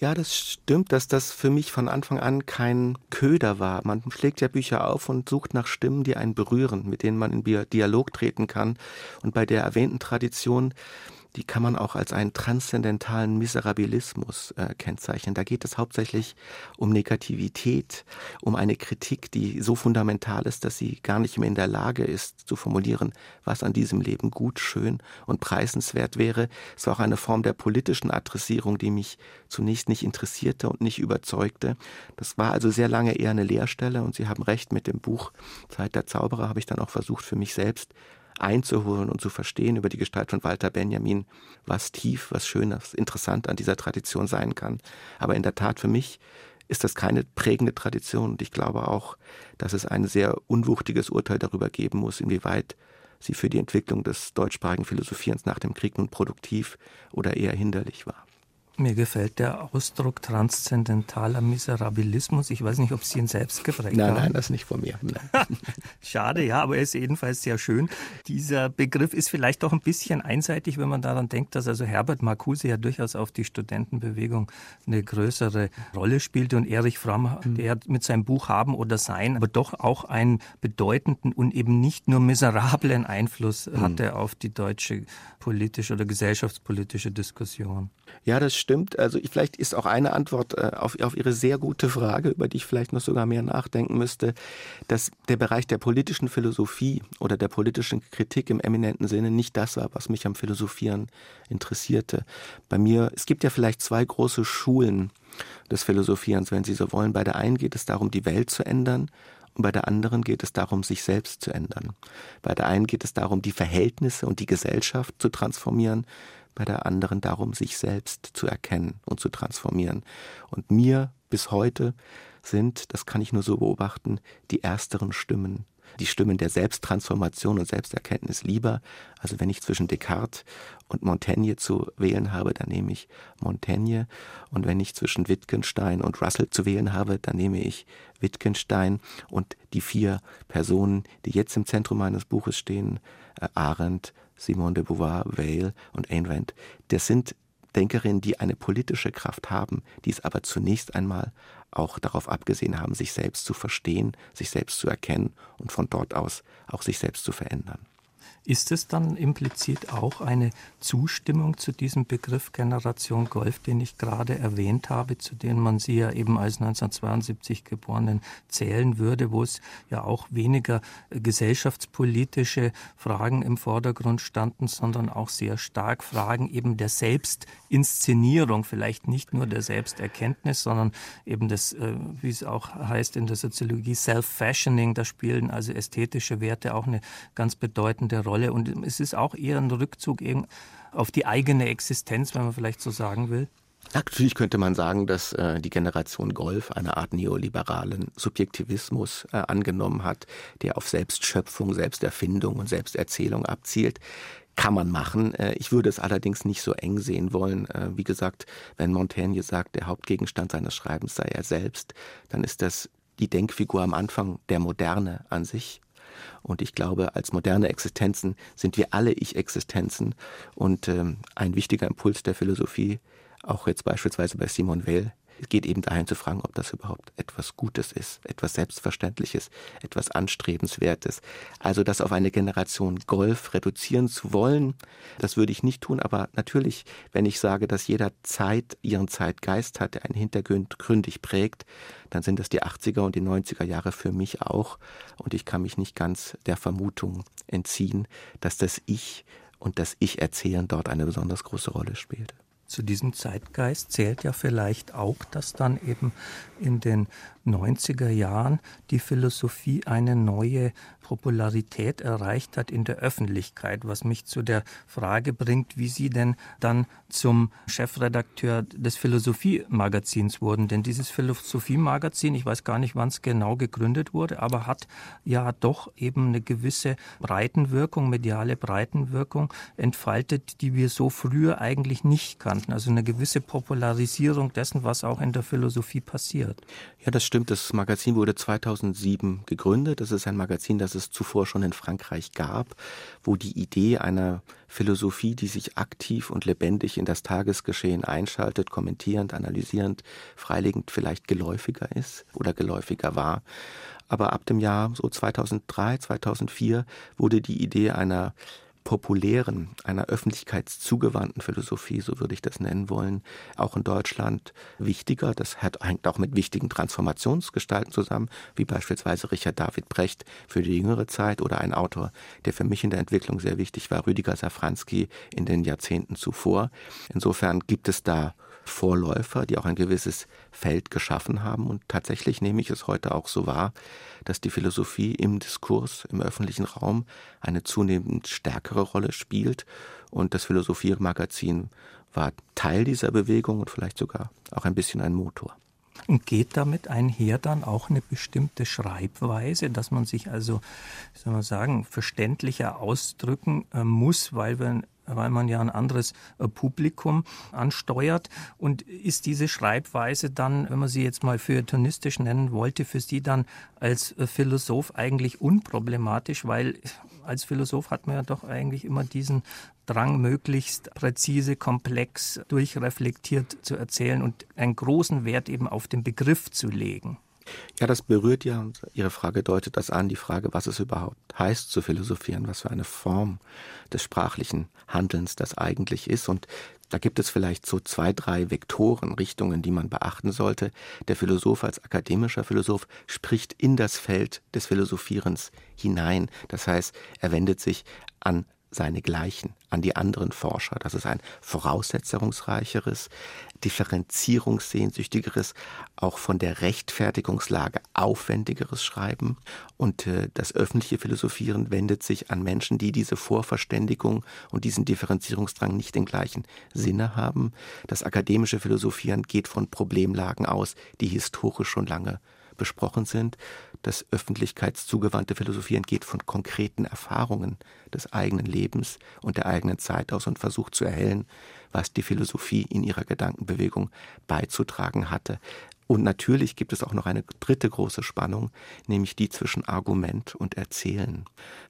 Ja, das stimmt, dass das für mich von Anfang an kein Köder war. Man schlägt ja Bücher auf und sucht nach Stimmen, die einen berühren, mit denen man in Dialog treten kann. Und bei der erwähnten Tradition die kann man auch als einen transzendentalen Miserabilismus äh, kennzeichnen. Da geht es hauptsächlich um Negativität, um eine Kritik, die so fundamental ist, dass sie gar nicht mehr in der Lage ist zu formulieren, was an diesem Leben gut, schön und preisenswert wäre. Es war auch eine Form der politischen Adressierung, die mich zunächst nicht interessierte und nicht überzeugte. Das war also sehr lange eher eine Leerstelle und Sie haben recht mit dem Buch Zeit der Zauberer habe ich dann auch versucht für mich selbst einzuholen und zu verstehen über die Gestalt von Walter Benjamin, was tief, was schön, was interessant an dieser Tradition sein kann. Aber in der Tat für mich ist das keine prägende Tradition und ich glaube auch, dass es ein sehr unwuchtiges Urteil darüber geben muss, inwieweit sie für die Entwicklung des deutschsprachigen Philosophierens nach dem Krieg nun produktiv oder eher hinderlich war. Mir gefällt der Ausdruck transzendentaler Miserabilismus. Ich weiß nicht, ob Sie ihn selbst geprägt nein, haben. Nein, nein, das ist nicht von mir. Schade, ja, aber er ist jedenfalls sehr schön. Dieser Begriff ist vielleicht doch ein bisschen einseitig, wenn man daran denkt, dass also Herbert Marcuse ja durchaus auf die Studentenbewegung eine größere Rolle spielte und Erich Fromm, mhm. der mit seinem Buch Haben oder Sein, aber doch auch einen bedeutenden und eben nicht nur miserablen Einfluss mhm. hatte auf die deutsche politische oder gesellschaftspolitische Diskussion. Ja, das stimmt. Also ich, vielleicht ist auch eine Antwort äh, auf, auf Ihre sehr gute Frage, über die ich vielleicht noch sogar mehr nachdenken müsste, dass der Bereich der politischen Philosophie oder der politischen Kritik im eminenten Sinne nicht das war, was mich am Philosophieren interessierte. Bei mir, es gibt ja vielleicht zwei große Schulen des Philosophierens, wenn Sie so wollen. Bei der einen geht es darum, die Welt zu ändern und bei der anderen geht es darum, sich selbst zu ändern. Bei der einen geht es darum, die Verhältnisse und die Gesellschaft zu transformieren bei der anderen darum, sich selbst zu erkennen und zu transformieren. Und mir bis heute sind, das kann ich nur so beobachten, die ersteren Stimmen die Stimmen der Selbsttransformation und Selbsterkenntnis lieber. Also wenn ich zwischen Descartes und Montaigne zu wählen habe, dann nehme ich Montaigne. Und wenn ich zwischen Wittgenstein und Russell zu wählen habe, dann nehme ich Wittgenstein. Und die vier Personen, die jetzt im Zentrum meines Buches stehen, äh, Arendt, Simone de Beauvoir, Weil und Ayn Rand, das sind Denkerinnen, die eine politische Kraft haben, die es aber zunächst einmal auch darauf abgesehen haben, sich selbst zu verstehen, sich selbst zu erkennen und von dort aus auch sich selbst zu verändern. Ist es dann implizit auch eine Zustimmung zu diesem Begriff Generation Golf, den ich gerade erwähnt habe, zu dem man sie ja eben als 1972 Geborenen zählen würde, wo es ja auch weniger gesellschaftspolitische Fragen im Vordergrund standen, sondern auch sehr stark Fragen eben der Selbstinszenierung, vielleicht nicht nur der Selbsterkenntnis, sondern eben das, äh, wie es auch heißt in der Soziologie, Self-Fashioning, da spielen also ästhetische Werte auch eine ganz bedeutende Rolle. Rolle. Und es ist auch eher ein Rückzug eben auf die eigene Existenz, wenn man vielleicht so sagen will. Natürlich könnte man sagen, dass äh, die Generation Golf eine Art neoliberalen Subjektivismus äh, angenommen hat, der auf Selbstschöpfung, Selbsterfindung und Selbsterzählung abzielt. Kann man machen. Äh, ich würde es allerdings nicht so eng sehen wollen. Äh, wie gesagt, wenn Montaigne sagt, der Hauptgegenstand seines Schreibens sei er selbst, dann ist das die Denkfigur am Anfang der Moderne an sich. Und ich glaube, als moderne Existenzen sind wir alle Ich-Existenzen. Und ähm, ein wichtiger Impuls der Philosophie, auch jetzt beispielsweise bei Simon Weil, es geht eben dahin zu fragen, ob das überhaupt etwas Gutes ist, etwas Selbstverständliches, etwas Anstrebenswertes. Also das auf eine Generation Golf reduzieren zu wollen, das würde ich nicht tun. Aber natürlich, wenn ich sage, dass jeder Zeit ihren Zeitgeist hat, der einen hintergründig prägt, dann sind das die 80er und die 90er Jahre für mich auch. Und ich kann mich nicht ganz der Vermutung entziehen, dass das Ich und das Ich-Erzählen dort eine besonders große Rolle spielte zu diesem Zeitgeist zählt ja vielleicht auch, dass dann eben in den 90er Jahren die Philosophie eine neue Popularität erreicht hat in der Öffentlichkeit, was mich zu der Frage bringt, wie Sie denn dann zum Chefredakteur des Philosophiemagazins wurden. Denn dieses Philosophiemagazin, ich weiß gar nicht, wann es genau gegründet wurde, aber hat ja doch eben eine gewisse Breitenwirkung, mediale Breitenwirkung entfaltet, die wir so früher eigentlich nicht kannten. Also eine gewisse Popularisierung dessen, was auch in der Philosophie passiert. Ja, das stimmt. Das Magazin wurde 2007 gegründet. Das ist ein Magazin, das es zuvor schon in Frankreich gab, wo die Idee einer Philosophie, die sich aktiv und lebendig in das Tagesgeschehen einschaltet, kommentierend, analysierend, freilegend vielleicht geläufiger ist oder geläufiger war. Aber ab dem Jahr so 2003, 2004 wurde die Idee einer populären, einer öffentlichkeitszugewandten Philosophie, so würde ich das nennen wollen, auch in Deutschland wichtiger. Das hängt auch mit wichtigen Transformationsgestalten zusammen, wie beispielsweise Richard David Brecht für die jüngere Zeit oder ein Autor, der für mich in der Entwicklung sehr wichtig war, Rüdiger Safranski in den Jahrzehnten zuvor. Insofern gibt es da Vorläufer, die auch ein gewisses Feld geschaffen haben. Und tatsächlich nehme ich es heute auch so wahr, dass die Philosophie im Diskurs, im öffentlichen Raum eine zunehmend stärkere Rolle spielt. Und das Philosophiemagazin war Teil dieser Bewegung und vielleicht sogar auch ein bisschen ein Motor. Und geht damit einher dann auch eine bestimmte Schreibweise, dass man sich also, soll man sagen, verständlicher ausdrücken äh, muss, weil wir weil man ja ein anderes äh, Publikum ansteuert. Und ist diese Schreibweise dann, wenn man sie jetzt mal feuilletonistisch nennen wollte, für Sie dann als äh, Philosoph eigentlich unproblematisch, weil als Philosoph hat man ja doch eigentlich immer diesen Drang, möglichst präzise, komplex, durchreflektiert zu erzählen und einen großen Wert eben auf den Begriff zu legen. Ja, das berührt ja, Ihre Frage deutet das an, die Frage, was es überhaupt heißt zu philosophieren, was für eine Form des sprachlichen Handelns das eigentlich ist. Und da gibt es vielleicht so zwei, drei Vektoren, Richtungen, die man beachten sollte. Der Philosoph als akademischer Philosoph spricht in das Feld des Philosophierens hinein. Das heißt, er wendet sich an seine Gleichen, an die anderen Forscher. Das ist ein voraussetzungsreicheres, differenzierungssehnsüchtigeres, auch von der Rechtfertigungslage aufwendigeres Schreiben. Und äh, das öffentliche Philosophieren wendet sich an Menschen, die diese Vorverständigung und diesen Differenzierungsdrang nicht im gleichen Sinne haben. Das akademische Philosophieren geht von Problemlagen aus, die historisch schon lange besprochen sind. Das öffentlichkeitszugewandte Philosophieren geht von konkreten Erfahrungen des eigenen Lebens und der eigenen Zeit aus und versucht zu erhellen, was die Philosophie in ihrer Gedankenbewegung beizutragen hatte. Und natürlich gibt es auch noch eine dritte große Spannung, nämlich die zwischen Argument und Erzählen.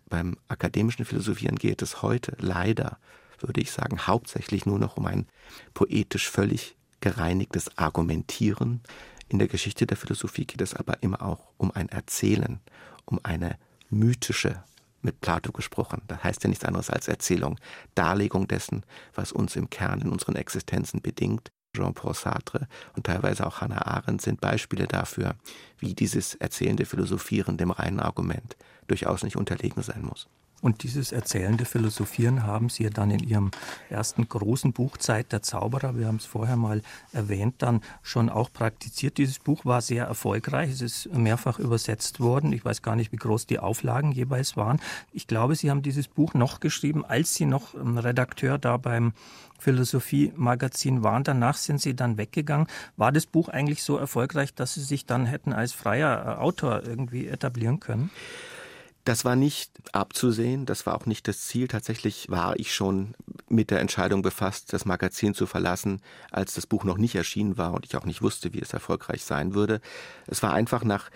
Beim akademischen Philosophieren geht es heute leider, würde ich sagen, hauptsächlich nur noch um ein poetisch völlig gereinigtes Argumentieren. In der Geschichte der Philosophie geht es aber immer auch um ein Erzählen, um eine mythische, mit Plato gesprochen, das heißt ja nichts anderes als Erzählung, Darlegung dessen, was uns im Kern in unseren Existenzen bedingt. Jean-Paul Sartre und teilweise auch Hannah Arendt sind Beispiele dafür, wie dieses erzählende Philosophieren dem reinen Argument durchaus nicht unterlegen sein muss. Und dieses erzählende Philosophieren haben Sie ja dann in Ihrem ersten großen Buch Zeit der Zauberer, wir haben es vorher mal erwähnt, dann schon auch praktiziert. Dieses Buch war sehr erfolgreich, es ist mehrfach übersetzt worden. Ich weiß gar nicht, wie groß die Auflagen jeweils waren. Ich glaube, Sie haben dieses Buch noch geschrieben, als Sie noch Redakteur da beim Philosophie-Magazin waren. Danach sind Sie dann weggegangen. War das Buch eigentlich so erfolgreich, dass Sie sich dann hätten als freier äh, Autor irgendwie etablieren können? Das war nicht abzusehen, das war auch nicht das Ziel. Tatsächlich war ich schon mit der Entscheidung befasst, das Magazin zu verlassen, als das Buch noch nicht erschienen war und ich auch nicht wusste, wie es erfolgreich sein würde. Es war einfach nach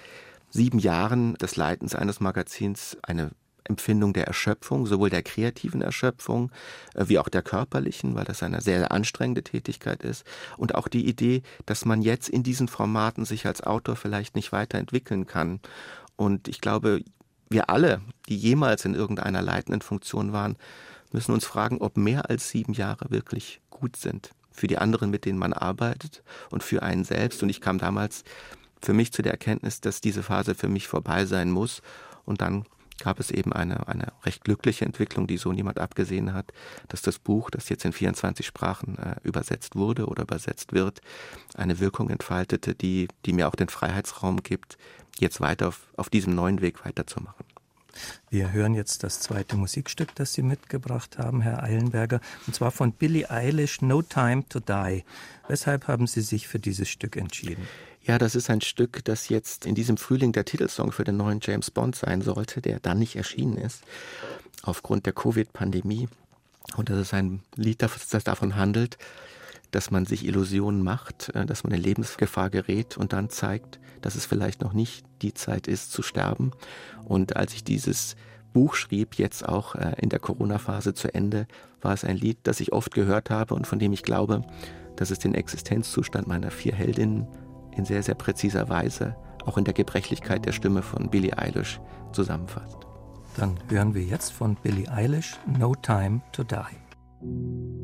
sieben Jahren des Leitens eines Magazins eine Empfindung der Erschöpfung, sowohl der kreativen Erschöpfung äh, wie auch der körperlichen, weil das eine sehr anstrengende Tätigkeit ist. Und auch die Idee, dass man jetzt in diesen Formaten sich als Autor vielleicht nicht weiterentwickeln kann. Und ich glaube, wir alle, die jemals in irgendeiner leitenden Funktion waren, müssen uns fragen, ob mehr als sieben Jahre wirklich gut sind. Für die anderen, mit denen man arbeitet und für einen selbst. Und ich kam damals für mich zu der Erkenntnis, dass diese Phase für mich vorbei sein muss. Und dann gab es eben eine, eine recht glückliche Entwicklung, die so niemand abgesehen hat, dass das Buch, das jetzt in 24 Sprachen äh, übersetzt wurde oder übersetzt wird, eine Wirkung entfaltete, die, die mir auch den Freiheitsraum gibt, jetzt weiter auf, auf diesem neuen Weg weiterzumachen. Wir hören jetzt das zweite Musikstück, das Sie mitgebracht haben, Herr Eilenberger, und zwar von Billie Eilish, No Time to Die. Weshalb haben Sie sich für dieses Stück entschieden? Ja, das ist ein Stück, das jetzt in diesem Frühling der Titelsong für den neuen James Bond sein sollte, der dann nicht erschienen ist, aufgrund der Covid-Pandemie. Und das ist ein Lied, das davon handelt, dass man sich Illusionen macht, äh, dass man in Lebensgefahr gerät und dann zeigt, dass es vielleicht noch nicht die Zeit ist zu sterben. Und als ich dieses Buch schrieb, jetzt auch äh, in der Corona-Phase zu Ende, war es ein Lied, das ich oft gehört habe und von dem ich glaube, dass es den Existenzzustand meiner vier Heldinnen in sehr, sehr präziser Weise auch in der Gebrechlichkeit der Stimme von Billie Eilish zusammenfasst. Dann hören wir jetzt von Billie Eilish No Time to Die.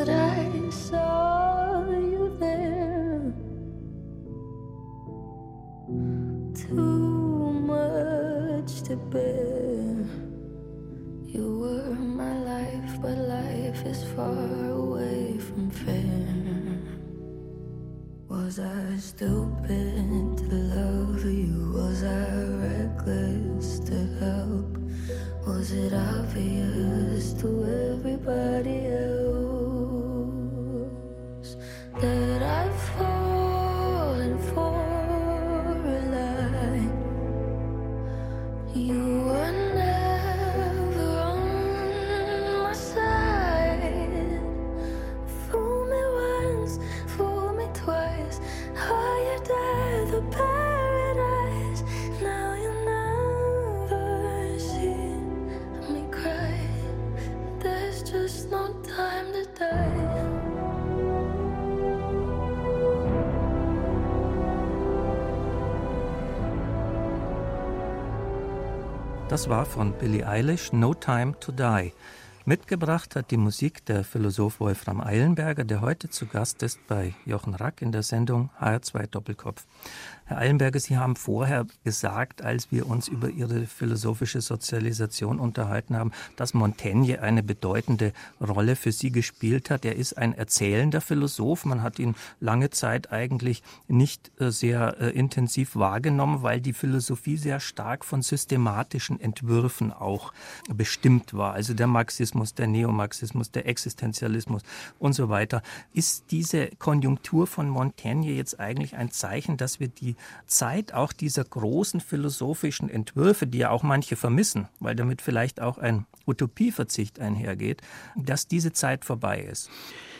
but I saw you there. Too much to bear. You were my life, but life is far away from fair. Was I stupid to love you? Was I reckless to help? Was it obvious to everybody else that I've Das war von Billie Eilish No Time to Die. Mitgebracht hat die Musik der Philosoph Wolfram Eilenberger, der heute zu Gast ist bei Jochen Rack in der Sendung HR2 Doppelkopf. Herr Eilenberger, Sie haben vorher gesagt, als wir uns über Ihre philosophische Sozialisation unterhalten haben, dass Montaigne eine bedeutende Rolle für Sie gespielt hat. Er ist ein erzählender Philosoph. Man hat ihn lange Zeit eigentlich nicht äh, sehr äh, intensiv wahrgenommen, weil die Philosophie sehr stark von systematischen Entwürfen auch bestimmt war. Also der Marxismus, der Neomarxismus, der Existenzialismus und so weiter. Ist diese Konjunktur von Montaigne jetzt eigentlich ein Zeichen, dass wir die Zeit auch dieser großen philosophischen Entwürfe, die ja auch manche vermissen, weil damit vielleicht auch ein Utopieverzicht einhergeht, dass diese Zeit vorbei ist.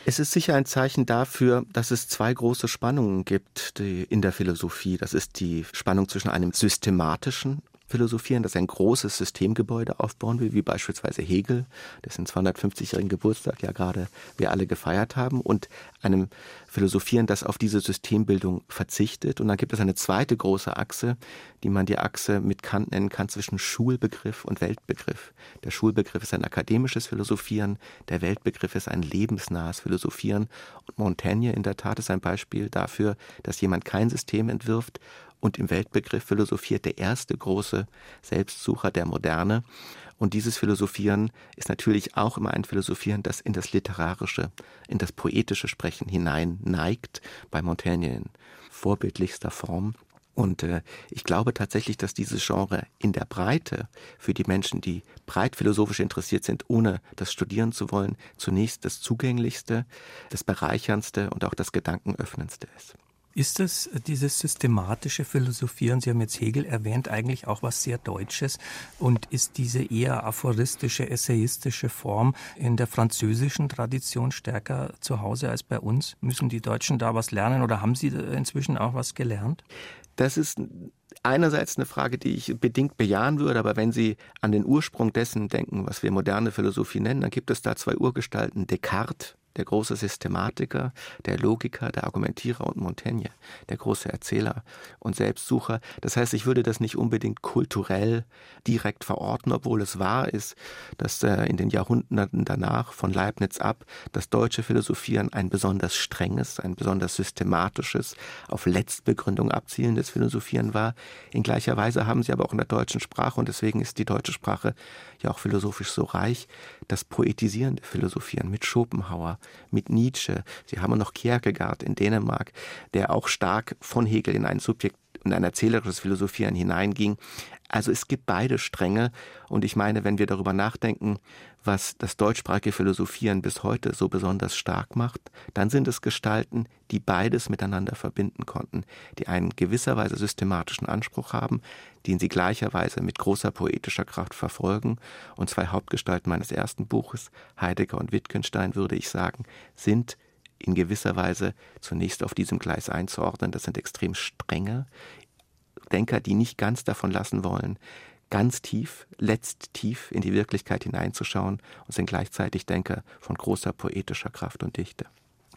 Es ist sicher ein Zeichen dafür, dass es zwei große Spannungen gibt in der Philosophie. Das ist die Spannung zwischen einem systematischen philosophieren, dass ein großes Systemgebäude aufbauen will, wie beispielsweise Hegel, dessen 250-jährigen Geburtstag ja gerade wir alle gefeiert haben, und einem Philosophieren, das auf diese Systembildung verzichtet. Und dann gibt es eine zweite große Achse, die man die Achse mit Kant nennen kann zwischen Schulbegriff und Weltbegriff. Der Schulbegriff ist ein akademisches Philosophieren, der Weltbegriff ist ein lebensnahes Philosophieren. Und Montaigne in der Tat ist ein Beispiel dafür, dass jemand kein System entwirft und im Weltbegriff philosophiert der erste große Selbstsucher der Moderne. Und dieses Philosophieren ist natürlich auch immer ein Philosophieren, das in das literarische, in das poetische Sprechen hinein neigt, bei Montaigne in vorbildlichster Form. Und äh, ich glaube tatsächlich, dass dieses Genre in der Breite für die Menschen, die breit philosophisch interessiert sind, ohne das studieren zu wollen, zunächst das zugänglichste, das bereicherndste und auch das gedankenöffnendste ist. Ist das äh, dieses systematische Philosophieren, Sie haben jetzt Hegel erwähnt, eigentlich auch was sehr Deutsches? Und ist diese eher aphoristische, essayistische Form in der französischen Tradition stärker zu Hause als bei uns? Müssen die Deutschen da was lernen oder haben Sie inzwischen auch was gelernt? Das ist einerseits eine Frage, die ich bedingt bejahen würde, aber wenn Sie an den Ursprung dessen denken, was wir moderne Philosophie nennen, dann gibt es da zwei Urgestalten, Descartes der große Systematiker, der Logiker, der Argumentierer und Montaigne, der große Erzähler und Selbstsucher. Das heißt, ich würde das nicht unbedingt kulturell direkt verorten, obwohl es wahr ist, dass äh, in den Jahrhunderten danach von Leibniz ab das deutsche Philosophieren ein besonders strenges, ein besonders systematisches, auf Letztbegründung abzielendes Philosophieren war. In gleicher Weise haben sie aber auch in der deutschen Sprache, und deswegen ist die deutsche Sprache ja auch philosophisch so reich, das poetisierende Philosophieren mit Schopenhauer, mit Nietzsche. Sie haben noch Kierkegaard in Dänemark, der auch stark von Hegel in ein Subjekt und ein erzählerisches Philosophieren hineinging. Also es gibt beide Stränge und ich meine, wenn wir darüber nachdenken, was das deutschsprachige Philosophieren bis heute so besonders stark macht, dann sind es Gestalten, die beides miteinander verbinden konnten, die einen gewisserweise systematischen Anspruch haben, den sie gleicherweise mit großer poetischer Kraft verfolgen. Und zwei Hauptgestalten meines ersten Buches, Heidegger und Wittgenstein, würde ich sagen, sind in gewisser Weise zunächst auf diesem Gleis einzuordnen. Das sind extrem strenge Denker, die nicht ganz davon lassen wollen, ganz tief, letzt tief in die Wirklichkeit hineinzuschauen und sind gleichzeitig Denker von großer poetischer Kraft und Dichte.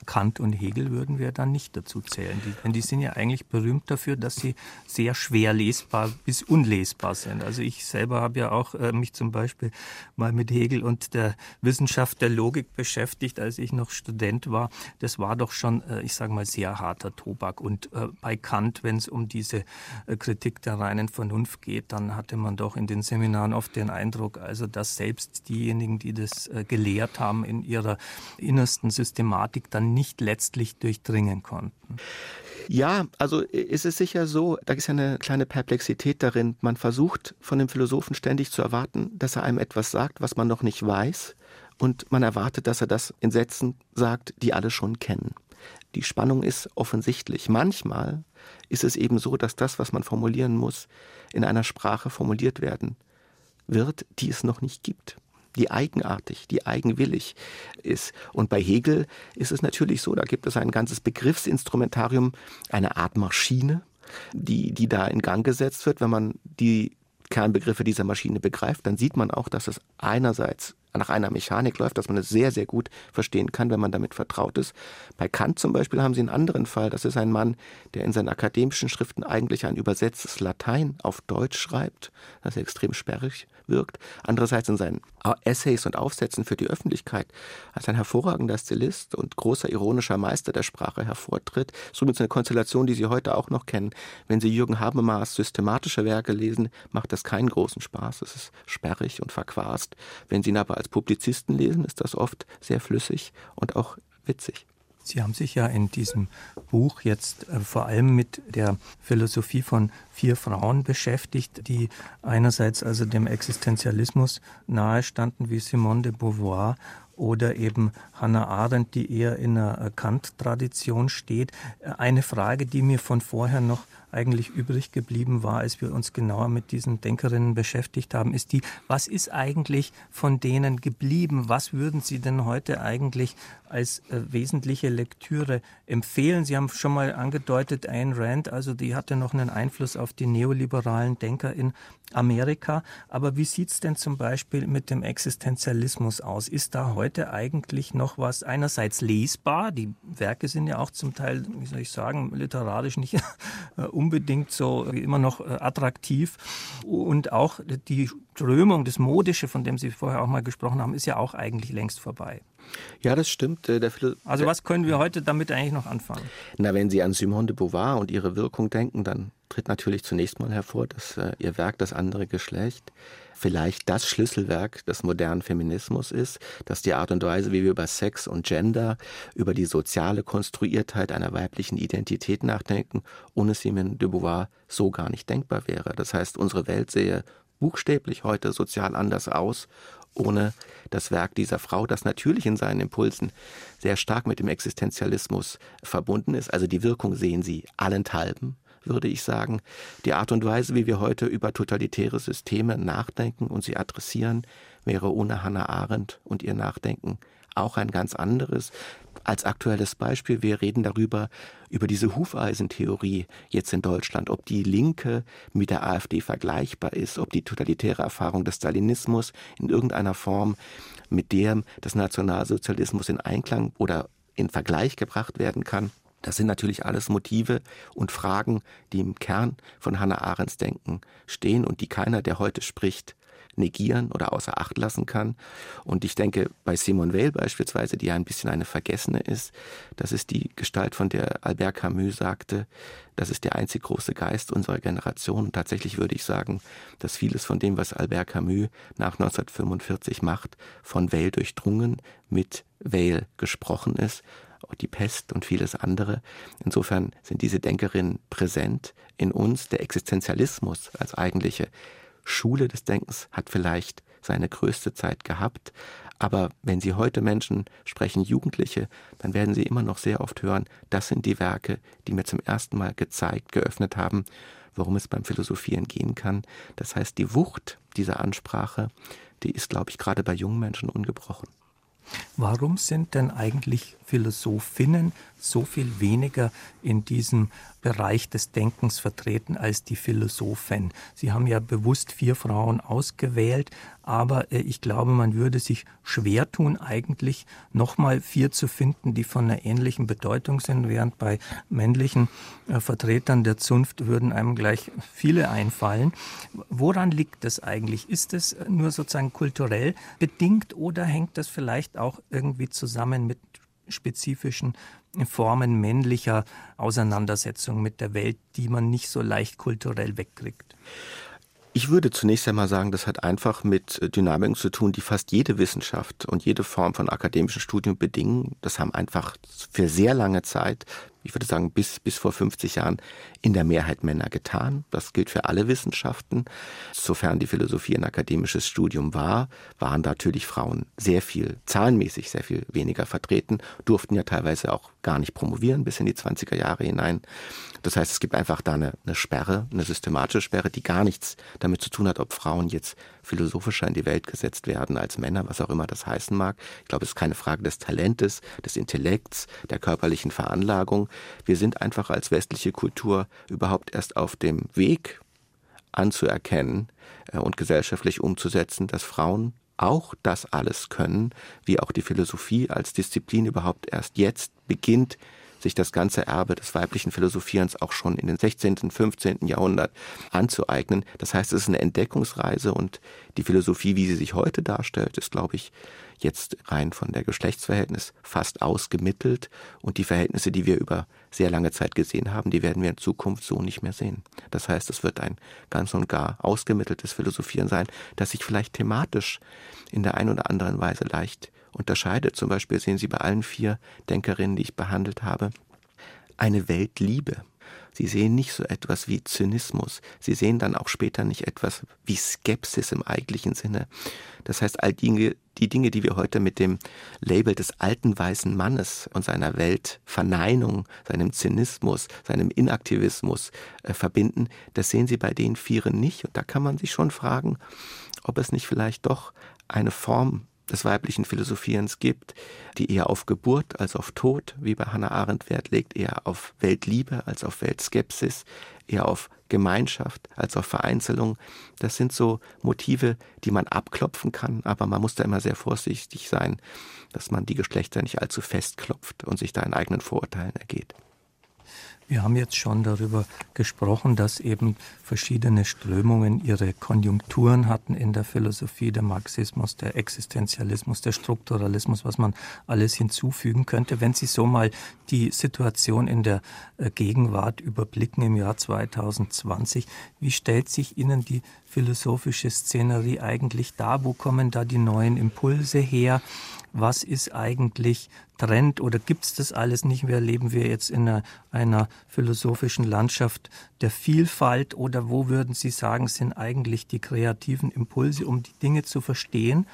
Kant und Hegel würden wir dann nicht dazu zählen. Die, denn die sind ja eigentlich berühmt dafür, dass sie sehr schwer lesbar bis unlesbar sind. Also ich selber habe ja auch äh, mich zum Beispiel mal mit Hegel und der Wissenschaft der Logik beschäftigt, als ich noch Student war. Das war doch schon, äh, ich sage mal, sehr harter Tobak. Und äh, bei Kant, wenn es um diese äh, Kritik der reinen Vernunft geht, dann hatte man doch in den Seminaren oft den Eindruck, also dass selbst diejenigen, die das äh, gelehrt haben, in ihrer innersten Systematik dann nicht letztlich durchdringen konnten. Ja, also ist es sicher so, da ist ja eine kleine Perplexität darin. Man versucht von dem Philosophen ständig zu erwarten, dass er einem etwas sagt, was man noch nicht weiß. Und man erwartet, dass er das in Sätzen sagt, die alle schon kennen. Die Spannung ist offensichtlich. Manchmal ist es eben so, dass das, was man formulieren muss, in einer Sprache formuliert werden wird, die es noch nicht gibt die eigenartig, die eigenwillig ist. Und bei Hegel ist es natürlich so, da gibt es ein ganzes Begriffsinstrumentarium, eine Art Maschine, die, die da in Gang gesetzt wird. Wenn man die Kernbegriffe dieser Maschine begreift, dann sieht man auch, dass es einerseits nach einer Mechanik läuft, dass man es sehr, sehr gut verstehen kann, wenn man damit vertraut ist. Bei Kant zum Beispiel haben Sie einen anderen Fall. Das ist ein Mann, der in seinen akademischen Schriften eigentlich ein übersetztes Latein auf Deutsch schreibt, das extrem sperrig wirkt. Andererseits in seinen Essays und Aufsätzen für die Öffentlichkeit als ein hervorragender Stilist und großer ironischer Meister der Sprache hervortritt. So übrigens eine Konstellation, die Sie heute auch noch kennen. Wenn Sie Jürgen Habermas systematische Werke lesen, macht das keinen großen Spaß. Es ist sperrig und verquast. Wenn Sie ihn aber als Publizisten lesen, ist das oft sehr flüssig und auch witzig. Sie haben sich ja in diesem Buch jetzt äh, vor allem mit der Philosophie von vier Frauen beschäftigt, die einerseits also dem Existenzialismus nahestanden, wie Simone de Beauvoir oder eben Hannah Arendt, die eher in einer Kant-Tradition steht. Äh, eine Frage, die mir von vorher noch eigentlich übrig geblieben war, als wir uns genauer mit diesen Denkerinnen beschäftigt haben, ist die, was ist eigentlich von denen geblieben? Was würden Sie denn heute eigentlich als äh, wesentliche Lektüre empfehlen? Sie haben schon mal angedeutet, Ayn Rand, also die hatte noch einen Einfluss auf die neoliberalen Denker in Amerika. Aber wie sieht es denn zum Beispiel mit dem Existenzialismus aus? Ist da heute eigentlich noch was einerseits lesbar? Die Werke sind ja auch zum Teil, wie soll ich sagen, literarisch nicht äh, unbedingt so immer noch äh, attraktiv. Und auch die Strömung, das Modische, von dem Sie vorher auch mal gesprochen haben, ist ja auch eigentlich längst vorbei. Ja, das stimmt. Äh, also was können wir heute damit eigentlich noch anfangen? Na, wenn Sie an Simone de Beauvoir und ihre Wirkung denken, dann tritt natürlich zunächst mal hervor, dass äh, ihr Werk Das andere Geschlecht vielleicht das Schlüsselwerk des modernen Feminismus ist, dass die Art und Weise, wie wir über Sex und Gender, über die soziale Konstruiertheit einer weiblichen Identität nachdenken, ohne Simone de Beauvoir so gar nicht denkbar wäre. Das heißt, unsere Welt sehe buchstäblich heute sozial anders aus, ohne das Werk dieser Frau, das natürlich in seinen Impulsen sehr stark mit dem Existenzialismus verbunden ist. Also die Wirkung sehen Sie allenthalben würde ich sagen. Die Art und Weise, wie wir heute über totalitäre Systeme nachdenken und sie adressieren, wäre ohne Hannah Arendt und ihr Nachdenken auch ein ganz anderes. Als aktuelles Beispiel, wir reden darüber, über diese Hufeisentheorie jetzt in Deutschland, ob die Linke mit der AfD vergleichbar ist, ob die totalitäre Erfahrung des Stalinismus in irgendeiner Form mit der des Nationalsozialismus in Einklang oder in Vergleich gebracht werden kann. Das sind natürlich alles Motive und Fragen, die im Kern von Hannah Arendts Denken stehen und die keiner, der heute spricht, negieren oder außer Acht lassen kann. Und ich denke, bei Simone Weil beispielsweise, die ja ein bisschen eine Vergessene ist, das ist die Gestalt, von der Albert Camus sagte, das ist der einzig große Geist unserer Generation. Und tatsächlich würde ich sagen, dass vieles von dem, was Albert Camus nach 1945 macht, von Weil durchdrungen, mit Weil gesprochen ist die Pest und vieles andere. Insofern sind diese Denkerinnen präsent in uns. Der Existenzialismus als eigentliche Schule des Denkens hat vielleicht seine größte Zeit gehabt. Aber wenn Sie heute Menschen sprechen, Jugendliche, dann werden Sie immer noch sehr oft hören, das sind die Werke, die mir zum ersten Mal gezeigt, geöffnet haben, worum es beim Philosophieren gehen kann. Das heißt, die Wucht dieser Ansprache, die ist, glaube ich, gerade bei jungen Menschen ungebrochen. Warum sind denn eigentlich Philosophinnen so viel weniger in diesem Bereich des Denkens vertreten als die Philosophen. Sie haben ja bewusst vier Frauen ausgewählt, aber äh, ich glaube, man würde sich schwer tun, eigentlich nochmal vier zu finden, die von einer ähnlichen Bedeutung sind, während bei männlichen äh, Vertretern der Zunft würden einem gleich viele einfallen. Woran liegt das eigentlich? Ist es nur sozusagen kulturell bedingt oder hängt das vielleicht auch irgendwie zusammen mit spezifischen Formen männlicher Auseinandersetzung mit der Welt, die man nicht so leicht kulturell wegkriegt? Ich würde zunächst einmal sagen, das hat einfach mit Dynamiken zu tun, die fast jede Wissenschaft und jede Form von akademischem Studium bedingen. Das haben einfach für sehr lange Zeit ich würde sagen, bis, bis vor 50 Jahren in der Mehrheit Männer getan. Das gilt für alle Wissenschaften. Sofern die Philosophie ein akademisches Studium war, waren natürlich Frauen sehr viel, zahlenmäßig sehr viel weniger vertreten, durften ja teilweise auch gar nicht promovieren bis in die 20er Jahre hinein. Das heißt, es gibt einfach da eine, eine Sperre, eine systematische Sperre, die gar nichts damit zu tun hat, ob Frauen jetzt philosophischer in die Welt gesetzt werden als Männer, was auch immer das heißen mag. Ich glaube, es ist keine Frage des Talentes, des Intellekts, der körperlichen Veranlagung. Wir sind einfach als westliche Kultur überhaupt erst auf dem Weg anzuerkennen äh, und gesellschaftlich umzusetzen, dass Frauen auch das alles können, wie auch die Philosophie als Disziplin überhaupt erst jetzt beginnt, sich das ganze Erbe des weiblichen Philosophierens auch schon in den 16., 15. Jahrhundert anzueignen. Das heißt, es ist eine Entdeckungsreise und die Philosophie, wie sie sich heute darstellt, ist, glaube ich, jetzt rein von der Geschlechtsverhältnis fast ausgemittelt und die Verhältnisse, die wir über sehr lange Zeit gesehen haben, die werden wir in Zukunft so nicht mehr sehen. Das heißt, es wird ein ganz und gar ausgemitteltes Philosophieren sein, das sich vielleicht thematisch in der einen oder anderen Weise leicht unterscheidet. Zum Beispiel sehen Sie bei allen vier Denkerinnen, die ich behandelt habe, eine Weltliebe. Sie sehen nicht so etwas wie Zynismus. Sie sehen dann auch später nicht etwas wie Skepsis im eigentlichen Sinne. Das heißt, all die, die Dinge, die wir heute mit dem Label des alten weißen Mannes und seiner Weltverneinung, seinem Zynismus, seinem Inaktivismus äh, verbinden, das sehen Sie bei den Vieren nicht. Und da kann man sich schon fragen, ob es nicht vielleicht doch eine Form des weiblichen Philosophierens gibt, die eher auf Geburt als auf Tod, wie bei Hannah Arendt Wert legt, eher auf Weltliebe als auf Weltskepsis, eher auf Gemeinschaft als auf Vereinzelung. Das sind so Motive, die man abklopfen kann, aber man muss da immer sehr vorsichtig sein, dass man die Geschlechter nicht allzu festklopft und sich da in eigenen Vorurteilen ergeht. Wir haben jetzt schon darüber gesprochen, dass eben verschiedene Strömungen ihre Konjunkturen hatten in der Philosophie, der Marxismus, der Existenzialismus, der Strukturalismus, was man alles hinzufügen könnte. Wenn Sie so mal die Situation in der äh, Gegenwart überblicken im Jahr 2020, wie stellt sich Ihnen die philosophische Szenerie eigentlich dar? Wo kommen da die neuen Impulse her? Was ist eigentlich Trend oder gibt es das alles nicht mehr? Leben wir jetzt in einer, einer, philosophischen Landschaft der Vielfalt oder wo würden Sie sagen, sind eigentlich die kreativen Impulse, um die Dinge zu verstehen,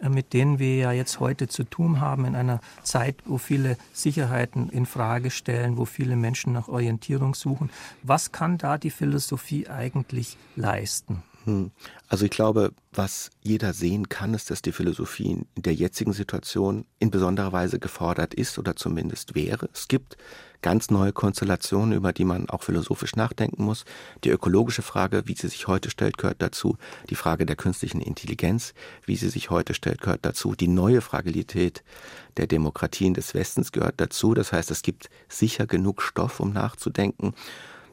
äh, mit denen wir ja jetzt heute zu tun haben in einer Zeit, wo viele Sicherheiten in Frage stellen, wo viele Menschen nach Orientierung suchen. Was kann da die Philosophie eigentlich leisten? Hm. Also ich glaube, was jeder sehen kann, ist, dass die Philosophie in der jetzigen Situation in besonderer Weise gefordert ist oder zumindest wäre. Es gibt ganz neue Konstellationen, über die man auch philosophisch nachdenken muss. Die ökologische Frage, wie sie sich heute stellt, gehört dazu. Die Frage der künstlichen Intelligenz, wie sie sich heute stellt, gehört dazu. Die neue Fragilität der Demokratien des Westens gehört dazu. Das heißt, es gibt sicher genug Stoff, um nachzudenken.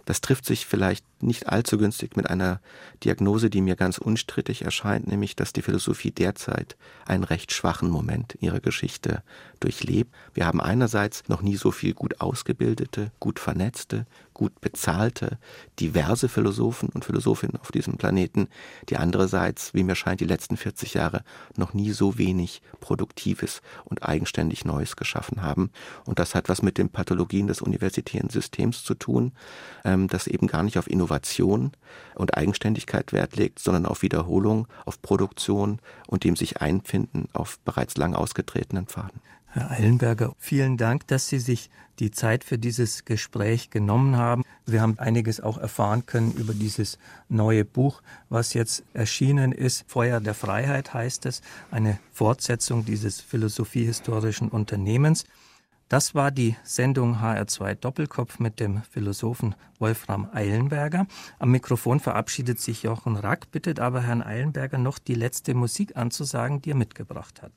Das trifft sich vielleicht nicht allzu günstig mit einer Diagnose, die mir ganz unstrittig erscheint, nämlich dass die Philosophie derzeit einen recht schwachen Moment ihrer Geschichte durchlebt. Wir haben einerseits noch nie so viel gut ausgebildete, gut vernetzte, gut bezahlte, diverse Philosophen und Philosophinnen auf diesem Planeten, die andererseits, wie mir scheint, die letzten 40 Jahre noch nie so wenig Produktives und eigenständig Neues geschaffen haben. Und das hat was mit den Pathologien des universitären Systems zu tun, ähm, das eben gar nicht auf Innovation und Eigenständigkeit Wert legt, sondern auf Wiederholung, auf Produktion und dem sich einfinden auf bereits lang ausgetretenen Pfaden. Herr Eilenberger, vielen Dank, dass Sie sich die Zeit für dieses Gespräch genommen haben. Wir haben einiges auch erfahren können über dieses neue Buch, was jetzt erschienen ist. Feuer der Freiheit heißt es, eine Fortsetzung dieses philosophiehistorischen Unternehmens. Das war die Sendung HR2 Doppelkopf mit dem Philosophen Wolfram Eilenberger. Am Mikrofon verabschiedet sich Jochen Rack, bittet aber Herrn Eilenberger noch die letzte Musik anzusagen, die er mitgebracht hat.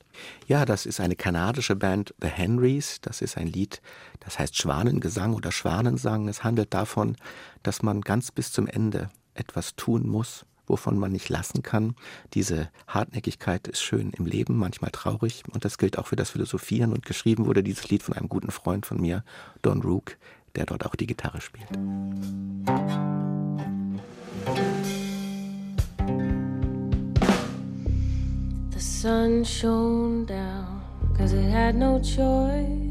Ja, das ist eine kanadische Band, The Henrys. Das ist ein Lied, das heißt Schwanengesang oder Schwanensang. Es handelt davon, dass man ganz bis zum Ende etwas tun muss, wovon man nicht lassen kann. Diese Hartnäckigkeit ist schön im Leben, manchmal traurig und das gilt auch für das Philosophieren und geschrieben wurde dieses Lied von einem guten Freund von mir, Don Rook, der dort auch die Gitarre spielt. The sun shone down cause it had no choice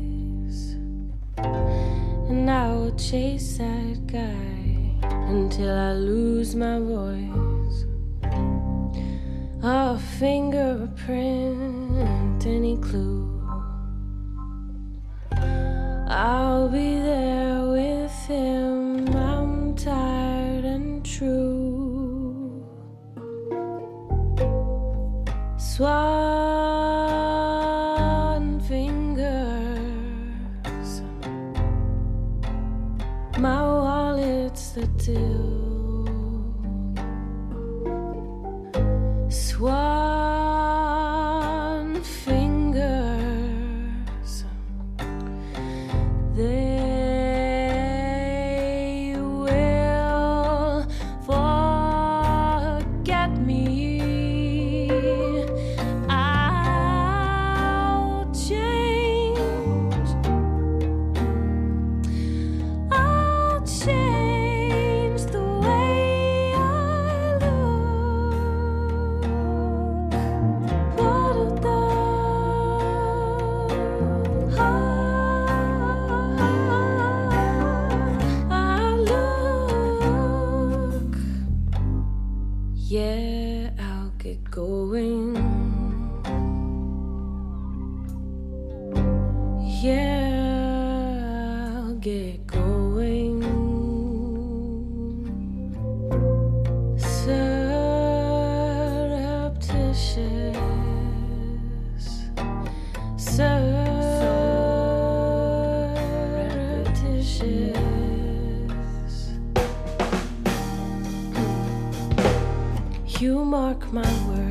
And I will chase that guy until I lose my voice a fingerprint, any clue. I'll be there with him. I'm tired and true. Swan mark my word.